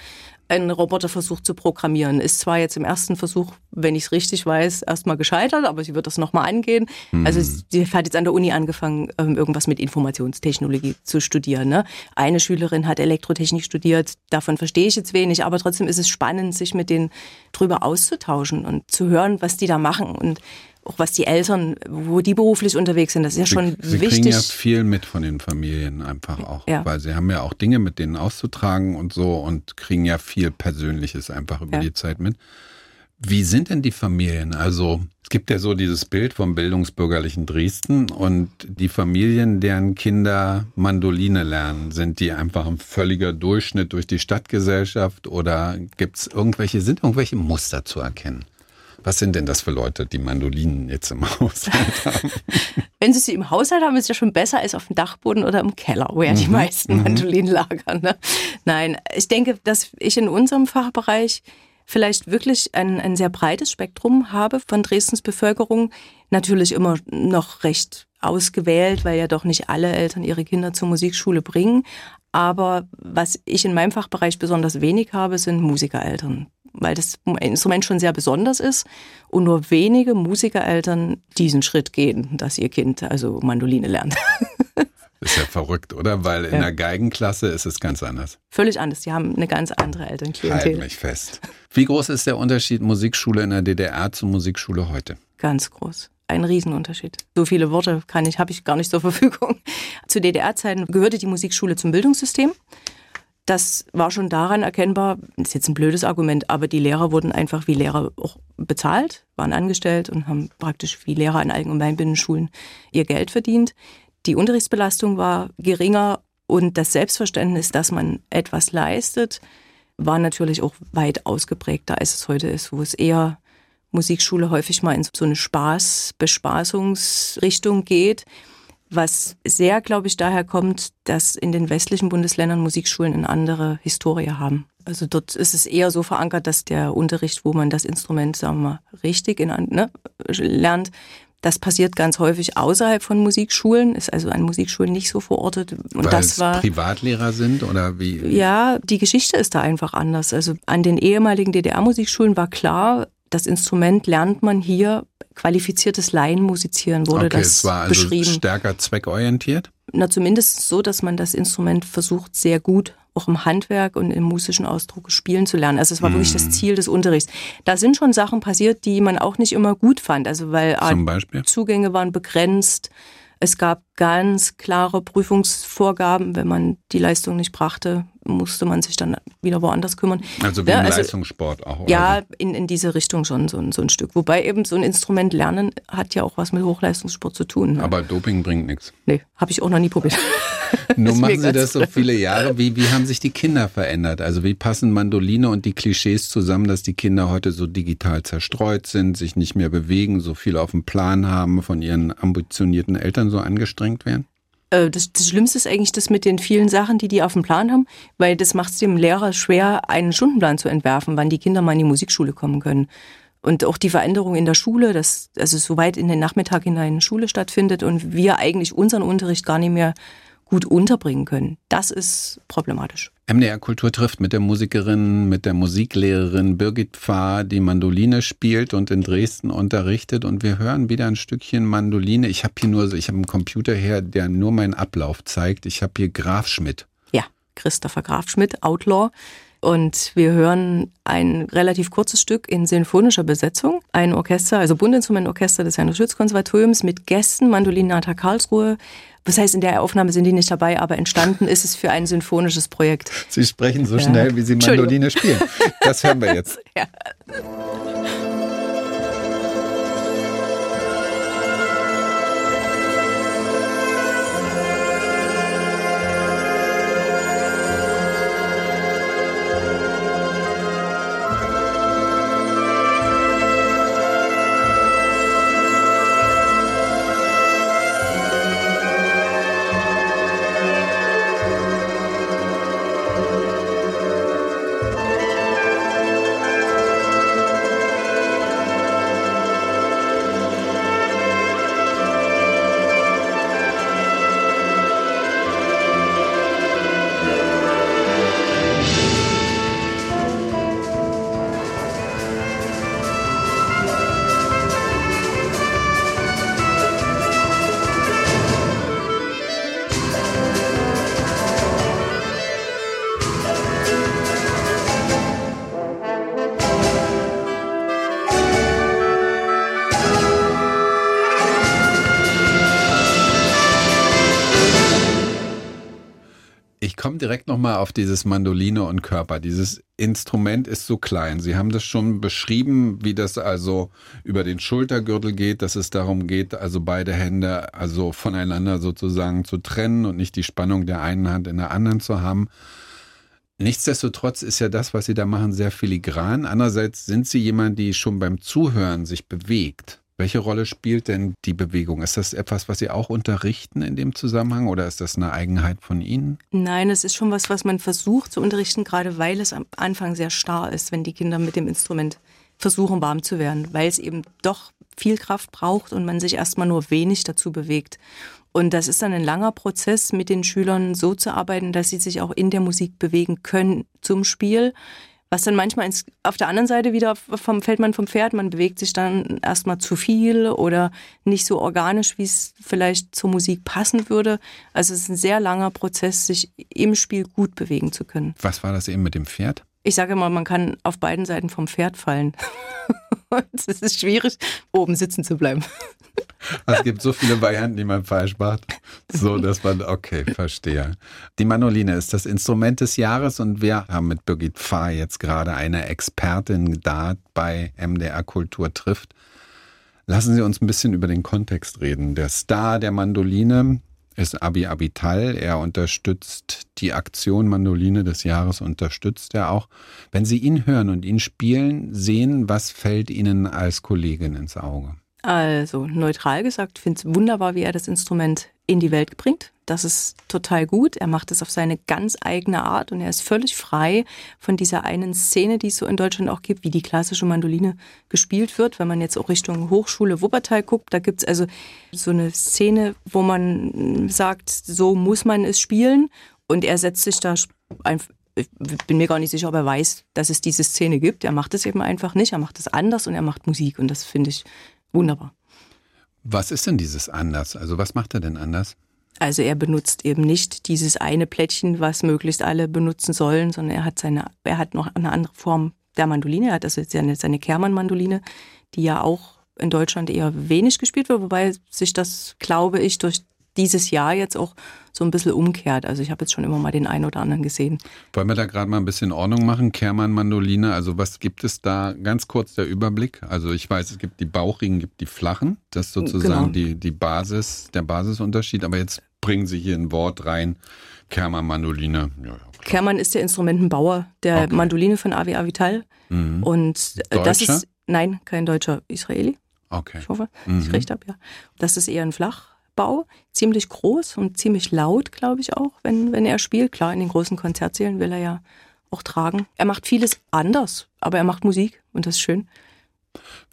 C: einen Roboter versucht zu programmieren. Ist zwar jetzt im ersten Versuch, wenn ich es richtig weiß, erstmal gescheitert, aber sie wird das nochmal angehen. Mhm. Also sie hat jetzt an der Uni angefangen, ähm, irgendwas mit Informationstechnologie zu studieren. Ne? Eine Schülerin hat Elektrotechnik studiert, davon verstehe ich jetzt wenig, aber trotzdem ist es spannend, sich mit denen drüber auszutauschen und zu hören, was die da machen. Und auch was die Eltern, wo die beruflich unterwegs sind, das ist ja schon
B: sie,
C: wichtig.
B: Sie kriegen ja viel mit von den Familien einfach auch, ja. weil sie haben ja auch Dinge mit denen auszutragen und so und kriegen ja viel Persönliches einfach über ja. die Zeit mit. Wie sind denn die Familien? Also es gibt ja so dieses Bild vom bildungsbürgerlichen Dresden und die Familien, deren Kinder Mandoline lernen, sind die einfach ein völliger Durchschnitt durch die Stadtgesellschaft oder gibt es irgendwelche, sind irgendwelche Muster zu erkennen? Was sind denn das für Leute, die Mandolinen jetzt im Haushalt haben?
C: Wenn sie sie im Haushalt haben, ist es ja schon besser als auf dem Dachboden oder im Keller, wo ja die mhm. meisten mhm. Mandolinen lagern. Ne? Nein, ich denke, dass ich in unserem Fachbereich vielleicht wirklich ein, ein sehr breites Spektrum habe von Dresdens Bevölkerung. Natürlich immer noch recht ausgewählt, weil ja doch nicht alle Eltern ihre Kinder zur Musikschule bringen. Aber was ich in meinem Fachbereich besonders wenig habe, sind Musikereltern weil das Instrument schon sehr besonders ist und nur wenige Musikereltern diesen Schritt gehen, dass ihr Kind also Mandoline lernt.
B: Ist ja verrückt, oder? Weil in ja. der Geigenklasse ist es ganz anders.
C: Völlig anders. Die haben eine ganz andere Elternklientel.
B: Halt mich fest. Wie groß ist der Unterschied Musikschule in der DDR zur Musikschule heute?
C: Ganz groß. Ein Riesenunterschied. So viele Worte kann ich, habe ich gar nicht zur Verfügung. Zu DDR-Zeiten gehörte die Musikschule zum Bildungssystem. Das war schon daran erkennbar, ist jetzt ein blödes Argument, aber die Lehrer wurden einfach wie Lehrer auch bezahlt, waren angestellt und haben praktisch wie Lehrer in allgemeinbildenden Schulen ihr Geld verdient. Die Unterrichtsbelastung war geringer und das Selbstverständnis, dass man etwas leistet, war natürlich auch weit ausgeprägter, als es heute ist, wo es eher Musikschule häufig mal in so eine Spaß, Bespaßungsrichtung geht was sehr, glaube ich, daher kommt, dass in den westlichen Bundesländern Musikschulen eine andere Historie haben. Also dort ist es eher so verankert, dass der Unterricht, wo man das Instrument, sagen wir mal, richtig in, ne, lernt, das passiert ganz häufig außerhalb von Musikschulen, ist also an Musikschulen nicht so verortet.
B: Und Weil das war Privatlehrer sind oder wie?
C: Ja, die Geschichte ist da einfach anders. Also an den ehemaligen DDR-Musikschulen war klar, das Instrument lernt man hier qualifiziertes Laienmusizieren wurde okay, das es war also beschrieben.
B: stärker zweckorientiert?
C: Na, zumindest so, dass man das Instrument versucht, sehr gut auch im Handwerk und im musischen Ausdruck spielen zu lernen. Also es war mhm. wirklich das mhm. Ziel des Unterrichts. Da sind schon Sachen passiert, die man auch nicht immer gut fand. Also weil Zugänge waren begrenzt. Es gab ganz klare Prüfungsvorgaben. Wenn man die Leistung nicht brachte, musste man sich dann wieder woanders kümmern.
B: Also wie ja, im also, Leistungssport auch?
C: Ja, in, in diese Richtung schon so ein, so ein Stück. Wobei eben so ein Instrument lernen hat ja auch was mit Hochleistungssport zu tun.
B: Ne? Aber Doping bringt nichts.
C: Nee, habe ich auch noch nie probiert.
B: Nun machen Sie das so viele Jahre. Wie, wie haben sich die Kinder verändert? Also wie passen Mandoline und die Klischees zusammen, dass die Kinder heute so digital zerstreut sind, sich nicht mehr bewegen, so viel auf dem Plan haben, von ihren ambitionierten Eltern so angestrengt werden?
C: Äh, das, das, Schlimmste ist eigentlich das mit den vielen Sachen, die die auf dem Plan haben, weil das macht es dem Lehrer schwer, einen Stundenplan zu entwerfen, wann die Kinder mal in die Musikschule kommen können. Und auch die Veränderung in der Schule, dass also so weit in den Nachmittag hinein Schule stattfindet und wir eigentlich unseren Unterricht gar nicht mehr gut unterbringen können. Das ist problematisch.
B: MDR Kultur trifft mit der Musikerin, mit der Musiklehrerin Birgit Pfarr, die Mandoline spielt und in Dresden unterrichtet. Und wir hören wieder ein Stückchen Mandoline. Ich habe hier nur, ich habe einen Computer her, der nur meinen Ablauf zeigt. Ich habe hier Graf Schmidt.
C: Ja, Christopher Graf Schmidt, Outlaw. Und wir hören ein relativ kurzes Stück in sinfonischer Besetzung. Ein Orchester, also Bundinstrumentorchester des Heinrich Schütz Konservatoriums mit Gästen, Mandolinata Karlsruhe, was heißt, in der Aufnahme sind die nicht dabei, aber entstanden ist es für ein sinfonisches Projekt.
B: Sie sprechen so schnell, wie Sie Mandoline spielen. Das hören wir jetzt. Ja. Direkt nochmal auf dieses Mandoline und Körper. Dieses Instrument ist so klein. Sie haben das schon beschrieben, wie das also über den Schultergürtel geht, dass es darum geht, also beide Hände also voneinander sozusagen zu trennen und nicht die Spannung der einen Hand in der anderen zu haben. Nichtsdestotrotz ist ja das, was Sie da machen, sehr filigran. Andererseits sind Sie jemand, die schon beim Zuhören sich bewegt. Welche Rolle spielt denn die Bewegung? Ist das etwas, was Sie auch unterrichten in dem Zusammenhang oder ist das eine Eigenheit von Ihnen?
C: Nein, es ist schon was, was man versucht zu unterrichten, gerade weil es am Anfang sehr starr ist, wenn die Kinder mit dem Instrument versuchen warm zu werden, weil es eben doch viel Kraft braucht und man sich erstmal nur wenig dazu bewegt. Und das ist dann ein langer Prozess, mit den Schülern so zu arbeiten, dass sie sich auch in der Musik bewegen können zum Spiel was dann manchmal ins, auf der anderen Seite wieder vom, fällt man vom Pferd, man bewegt sich dann erstmal zu viel oder nicht so organisch, wie es vielleicht zur Musik passen würde. Also es ist ein sehr langer Prozess, sich im Spiel gut bewegen zu können.
B: Was war das eben mit dem Pferd?
C: Ich sage immer, man kann auf beiden Seiten vom Pferd fallen. es ist schwierig, oben sitzen zu bleiben.
B: Es gibt so viele Varianten, die man falsch macht, so dass man, okay, verstehe. Die Manoline ist das Instrument des Jahres und wir haben mit Birgit Pfarr jetzt gerade eine Expertin da bei MDR Kultur trifft. Lassen Sie uns ein bisschen über den Kontext reden. Der Star der Mandoline ist Abi Abital. Er unterstützt die Aktion Mandoline des Jahres, unterstützt er auch. Wenn Sie ihn hören und ihn spielen, sehen, was fällt Ihnen als Kollegin ins Auge?
C: Also neutral gesagt, finde es wunderbar, wie er das Instrument in die Welt bringt. Das ist total gut. Er macht es auf seine ganz eigene Art und er ist völlig frei von dieser einen Szene, die es so in Deutschland auch gibt, wie die klassische Mandoline gespielt wird. Wenn man jetzt auch Richtung Hochschule Wuppertal guckt, da gibt es also so eine Szene, wo man sagt, so muss man es spielen. Und er setzt sich da einfach ich bin mir gar nicht sicher, ob er weiß, dass es diese Szene gibt. Er macht es eben einfach nicht. Er macht es anders und er macht Musik. Und das finde ich wunderbar.
B: Was ist denn dieses anders? Also was macht er denn anders?
C: Also er benutzt eben nicht dieses eine Plättchen, was möglichst alle benutzen sollen, sondern er hat seine, er hat noch eine andere Form der Mandoline. Er hat also seine, seine Kehrmann-Mandoline, die ja auch in Deutschland eher wenig gespielt wird, wobei sich das, glaube ich, durch dieses Jahr jetzt auch so ein bisschen umkehrt. Also ich habe jetzt schon immer mal den einen oder anderen gesehen.
B: Wollen wir da gerade mal ein bisschen Ordnung machen? Kehrmann Mandoline, also was gibt es da? Ganz kurz der Überblick. Also ich weiß, es gibt die bauchigen, gibt die flachen. Das ist sozusagen genau. die, die Basis, der Basisunterschied. Aber jetzt bringen Sie hier ein Wort rein. Kermann Mandoline.
C: Ja, ja, Kermann ist der Instrumentenbauer der okay. Mandoline von Avi Avital. Mhm. Und Deutscher? das ist, nein, kein deutscher Israeli.
B: Okay.
C: Ich hoffe, mhm. ich recht habe, ja. Das ist eher ein Flach, Bau, ziemlich groß und ziemlich laut, glaube ich auch, wenn, wenn er spielt. Klar, in den großen Konzertsälen will er ja auch tragen. Er macht vieles anders, aber er macht Musik und das ist schön.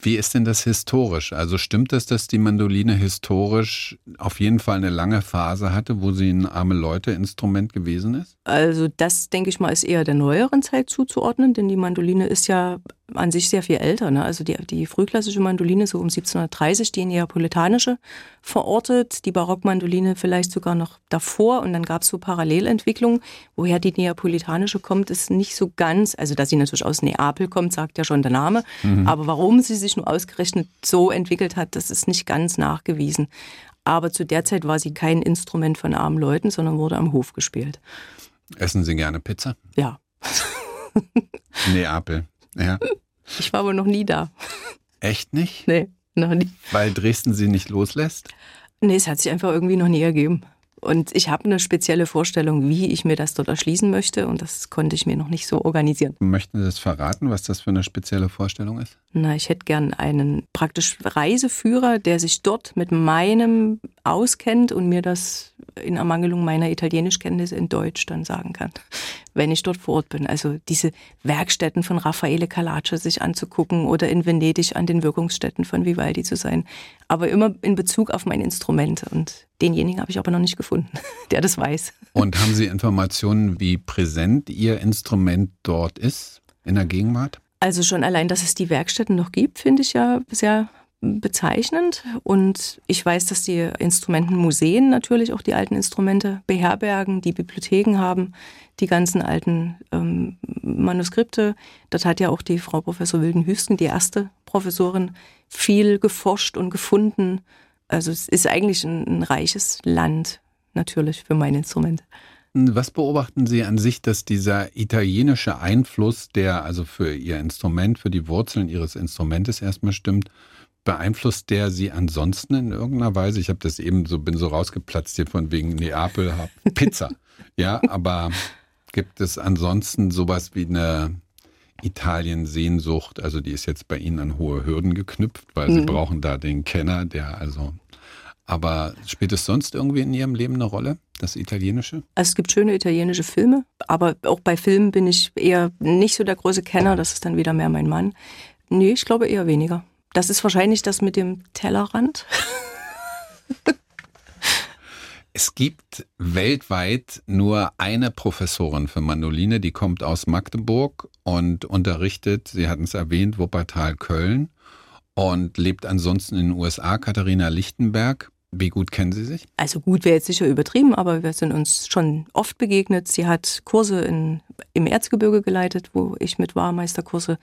B: Wie ist denn das historisch? Also stimmt es, dass die Mandoline historisch auf jeden Fall eine lange Phase hatte, wo sie ein arme Leute-Instrument gewesen ist?
C: Also das, denke ich mal, ist eher der neueren Zeit zuzuordnen, denn die Mandoline ist ja an sich sehr viel älter. Ne? Also die, die frühklassische Mandoline so um 1730, die neapolitanische verortet, die Barockmandoline vielleicht sogar noch davor und dann gab es so Parallelentwicklungen. Woher die neapolitanische kommt, ist nicht so ganz, also dass sie natürlich aus Neapel kommt, sagt ja schon der Name, mhm. aber warum sie sich nur ausgerechnet so entwickelt hat, das ist nicht ganz nachgewiesen. Aber zu der Zeit war sie kein Instrument von armen Leuten, sondern wurde am Hof gespielt.
B: Essen Sie gerne Pizza?
C: Ja.
B: Neapel, ja.
C: Ich war aber noch nie da.
B: Echt nicht?
C: Nee, noch nie.
B: Weil Dresden sie nicht loslässt?
C: Nee, es hat sich einfach irgendwie noch nie ergeben. Und ich habe eine spezielle Vorstellung, wie ich mir das dort erschließen möchte. Und das konnte ich mir noch nicht so organisieren.
B: Möchten Sie das verraten, was das für eine spezielle Vorstellung ist?
C: Na, ich hätte gern einen praktisch Reiseführer, der sich dort mit meinem auskennt und mir das in Ermangelung meiner Italienischkenntnisse in Deutsch dann sagen kann, wenn ich dort vor Ort bin. Also diese Werkstätten von Raffaele Calace sich anzugucken oder in Venedig an den Wirkungsstätten von Vivaldi zu sein. Aber immer in Bezug auf mein Instrument. Und denjenigen habe ich aber noch nicht gefunden, der das weiß.
B: Und haben Sie Informationen, wie präsent Ihr Instrument dort ist in der Gegenwart?
C: Also schon allein, dass es die Werkstätten noch gibt, finde ich ja sehr bezeichnend. Und ich weiß, dass die Instrumentenmuseen natürlich auch die alten Instrumente beherbergen, die Bibliotheken haben, die ganzen alten ähm, Manuskripte. Dort hat ja auch die Frau Professor Wilden-Hüsten, die erste Professorin, viel geforscht und gefunden. Also es ist eigentlich ein, ein reiches Land natürlich für mein Instrument.
B: was beobachten Sie an sich, dass dieser italienische Einfluss, der also für Ihr Instrument, für die Wurzeln Ihres Instrumentes erstmal stimmt, beeinflusst der Sie ansonsten in irgendeiner Weise? Ich habe das eben so, bin so rausgeplatzt hier von wegen Neapel, hab Pizza. ja, aber gibt es ansonsten sowas wie eine Italien-Sehnsucht? Also die ist jetzt bei Ihnen an hohe Hürden geknüpft, weil mhm. Sie brauchen da den Kenner, der also aber spielt es sonst irgendwie in Ihrem Leben eine Rolle, das Italienische?
C: Also es gibt schöne italienische Filme, aber auch bei Filmen bin ich eher nicht so der große Kenner, das ist dann wieder mehr mein Mann. Nee, ich glaube eher weniger. Das ist wahrscheinlich das mit dem Tellerrand.
B: Es gibt weltweit nur eine Professorin für Mandoline, die kommt aus Magdeburg und unterrichtet, Sie hatten es erwähnt, Wuppertal, Köln und lebt ansonsten in den USA, Katharina Lichtenberg. Wie gut kennen Sie sich?
C: Also gut wäre jetzt sicher übertrieben, aber wir sind uns schon oft begegnet. Sie hat Kurse in, im Erzgebirge geleitet, wo ich mit war, Meisterkurse.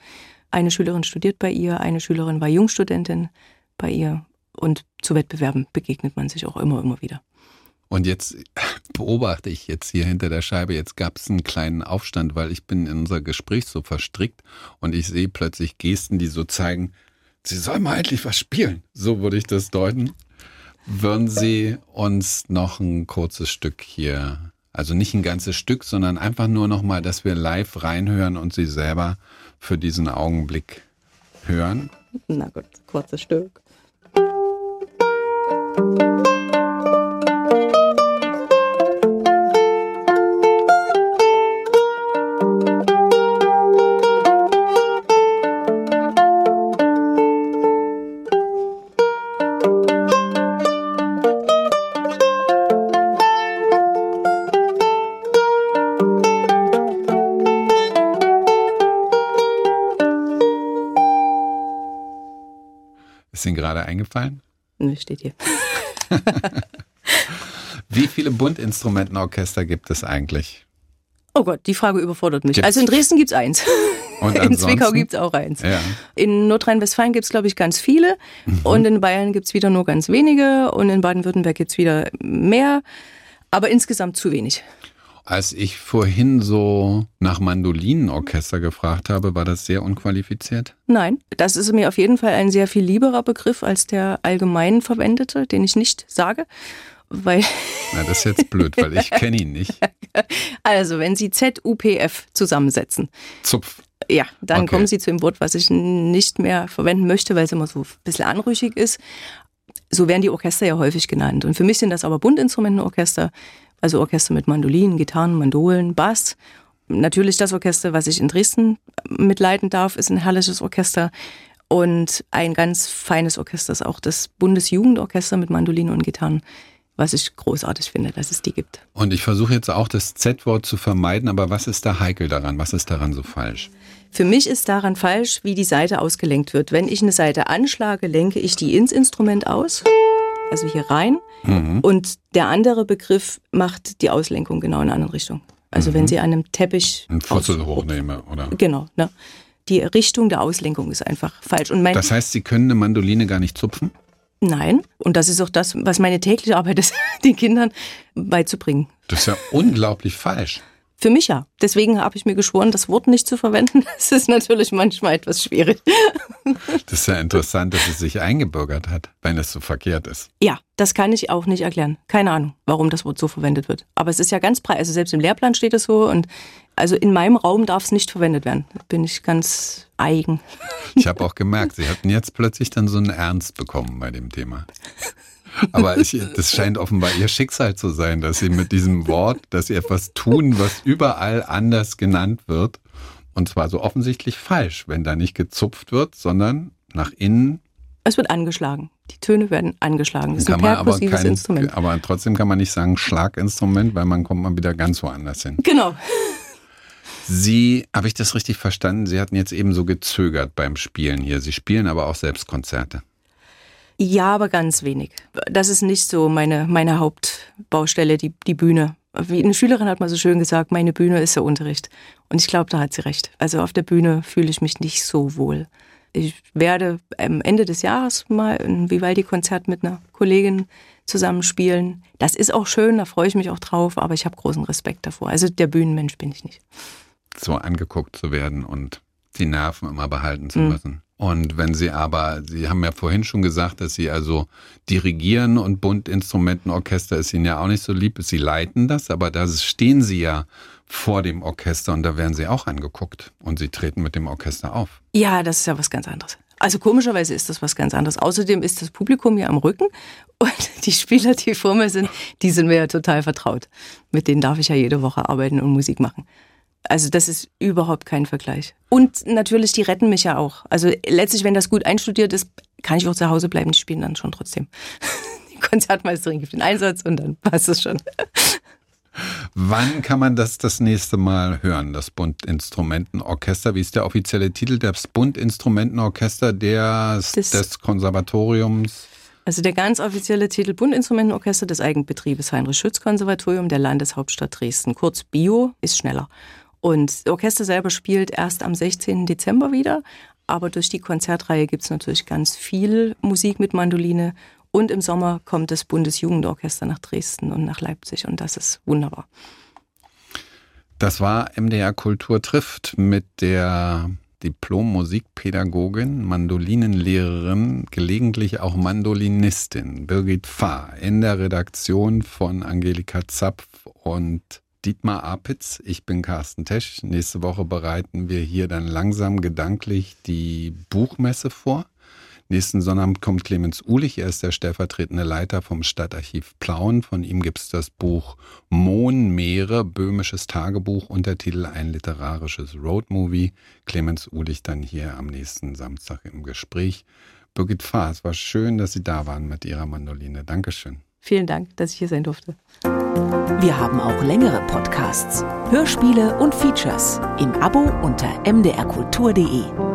C: Eine Schülerin studiert bei ihr, eine Schülerin war Jungstudentin bei ihr. Und zu Wettbewerben begegnet man sich auch immer, immer wieder.
B: Und jetzt beobachte ich jetzt hier hinter der Scheibe, jetzt gab es einen kleinen Aufstand, weil ich bin in unser Gespräch so verstrickt und ich sehe plötzlich Gesten, die so zeigen, Sie soll mal endlich was spielen. So würde ich das deuten. Würden Sie uns noch ein kurzes Stück hier, also nicht ein ganzes Stück, sondern einfach nur noch mal, dass wir live reinhören und Sie selber für diesen Augenblick hören?
C: Na gut, kurzes Stück.
B: Ist gerade eingefallen?
C: Nö, steht hier.
B: Wie viele Bundinstrumentenorchester gibt es eigentlich?
C: Oh Gott, die Frage überfordert mich. Gibt's? Also in Dresden gibt es eins. Und in Zwickau gibt es auch eins. Ja. In Nordrhein-Westfalen gibt es, glaube ich, ganz viele. Mhm. Und in Bayern gibt es wieder nur ganz wenige. Und in Baden-Württemberg gibt es wieder mehr. Aber insgesamt zu wenig.
B: Als ich vorhin so nach Mandolinenorchester gefragt habe, war das sehr unqualifiziert?
C: Nein, das ist mir auf jeden Fall ein sehr viel lieberer Begriff als der allgemein verwendete, den ich nicht sage. Weil
B: Na, das ist jetzt blöd, weil ich kenne ihn nicht.
C: Also, wenn Sie ZUPF zusammensetzen.
B: Zupf.
C: Ja, dann okay. kommen Sie zu dem Wort, was ich nicht mehr verwenden möchte, weil es immer so ein bisschen anrüchig ist. So werden die Orchester ja häufig genannt. Und für mich sind das aber Bundinstrumentenorchester, also Orchester mit Mandolinen, Gitarren, Mandolen, Bass. Natürlich das Orchester, was ich in Dresden mitleiten darf, ist ein herrliches Orchester. Und ein ganz feines Orchester ist auch das Bundesjugendorchester mit Mandolinen und Gitarren, was ich großartig finde, dass es die gibt.
B: Und ich versuche jetzt auch das Z-Wort zu vermeiden, aber was ist da heikel daran? Was ist daran so falsch?
C: Für mich ist daran falsch, wie die Seite ausgelenkt wird. Wenn ich eine Seite anschlage, lenke ich die ins Instrument aus also hier rein. Mhm. Und der andere Begriff macht die Auslenkung genau in eine andere Richtung. Also mhm. wenn Sie an einem Teppich
B: ein Fussel hochnehme, oder?
C: Genau, ne? Die Richtung der Auslenkung ist einfach falsch.
B: Und mein das heißt, Sie können eine Mandoline gar nicht zupfen?
C: Nein, und das ist auch das, was meine tägliche Arbeit ist, den Kindern beizubringen.
B: Das ist ja unglaublich falsch.
C: Für mich ja. Deswegen habe ich mir geschworen, das Wort nicht zu verwenden. Das ist natürlich manchmal etwas schwierig.
B: Das ist ja interessant, dass es sich eingebürgert hat, wenn es so verkehrt ist.
C: Ja, das kann ich auch nicht erklären. Keine Ahnung, warum das Wort so verwendet wird. Aber es ist ja ganz breit. Also selbst im Lehrplan steht es so und also in meinem Raum darf es nicht verwendet werden. Da bin ich ganz eigen.
B: Ich habe auch gemerkt, Sie hatten jetzt plötzlich dann so einen Ernst bekommen bei dem Thema. Aber ich, das scheint offenbar ihr Schicksal zu sein, dass sie mit diesem Wort, dass sie etwas tun, was überall anders genannt wird. Und zwar so offensichtlich falsch, wenn da nicht gezupft wird, sondern nach innen.
C: Es wird angeschlagen. Die Töne werden angeschlagen.
B: Das ist ein perkussives aber kein, Instrument. Aber trotzdem kann man nicht sagen Schlaginstrument, weil man kommt mal wieder ganz woanders hin.
C: Genau.
B: Sie, habe ich das richtig verstanden? Sie hatten jetzt eben so gezögert beim Spielen hier. Sie spielen aber auch selbst Konzerte.
C: Ja, aber ganz wenig. Das ist nicht so meine, meine Hauptbaustelle, die, die Bühne. Wie eine Schülerin hat mal so schön gesagt, meine Bühne ist der Unterricht. Und ich glaube, da hat sie recht. Also auf der Bühne fühle ich mich nicht so wohl. Ich werde am Ende des Jahres mal ein Vivaldi-Konzert mit einer Kollegin zusammen spielen. Das ist auch schön, da freue ich mich auch drauf, aber ich habe großen Respekt davor. Also der Bühnenmensch bin ich nicht.
B: So angeguckt zu werden und die Nerven immer behalten zu mhm. müssen. Und wenn Sie aber, Sie haben ja vorhin schon gesagt, dass Sie also dirigieren und Bundinstrumentenorchester ist Ihnen ja auch nicht so lieb. Sie leiten das, aber da stehen Sie ja vor dem Orchester und da werden Sie auch angeguckt und Sie treten mit dem Orchester auf.
C: Ja, das ist ja was ganz anderes. Also komischerweise ist das was ganz anderes. Außerdem ist das Publikum ja am Rücken und die Spieler, die vor mir sind, die sind mir ja total vertraut. Mit denen darf ich ja jede Woche arbeiten und Musik machen. Also das ist überhaupt kein Vergleich. Und natürlich, die retten mich ja auch. Also letztlich, wenn das gut einstudiert ist, kann ich auch zu Hause bleiben, die spielen dann schon trotzdem. Die Konzertmeisterin gibt den Einsatz und dann passt es schon.
B: Wann kann man das das nächste Mal hören, das Bundinstrumentenorchester? Wie ist der offizielle Titel? Das Bundinstrumentenorchester des, des, des Konservatoriums?
C: Also der ganz offizielle Titel Bundinstrumentenorchester des Eigenbetriebes Heinrich-Schütz-Konservatorium der Landeshauptstadt Dresden. Kurz Bio ist schneller. Und das Orchester selber spielt erst am 16. Dezember wieder. Aber durch die Konzertreihe gibt es natürlich ganz viel Musik mit Mandoline. Und im Sommer kommt das Bundesjugendorchester nach Dresden und nach Leipzig. Und das ist wunderbar.
B: Das war MDR Kultur trifft mit der Diplom-Musikpädagogin, Mandolinenlehrerin, gelegentlich auch Mandolinistin, Birgit Fahr, in der Redaktion von Angelika Zapf und Dietmar Apitz. Ich bin Carsten Tesch. Nächste Woche bereiten wir hier dann langsam gedanklich die Buchmesse vor. Nächsten Sonnabend kommt Clemens Uhlich, er ist der stellvertretende Leiter vom Stadtarchiv Plauen. Von ihm gibt es das Buch Mohnmeere, böhmisches Tagebuch, Untertitel Ein literarisches Roadmovie. Clemens Uhlich dann hier am nächsten Samstag im Gespräch. Birgit Fahr, es war schön, dass Sie da waren mit Ihrer Mandoline. Dankeschön.
C: Vielen Dank, dass ich hier sein durfte.
D: Wir haben auch längere Podcasts, Hörspiele und Features im Abo unter mdrkultur.de.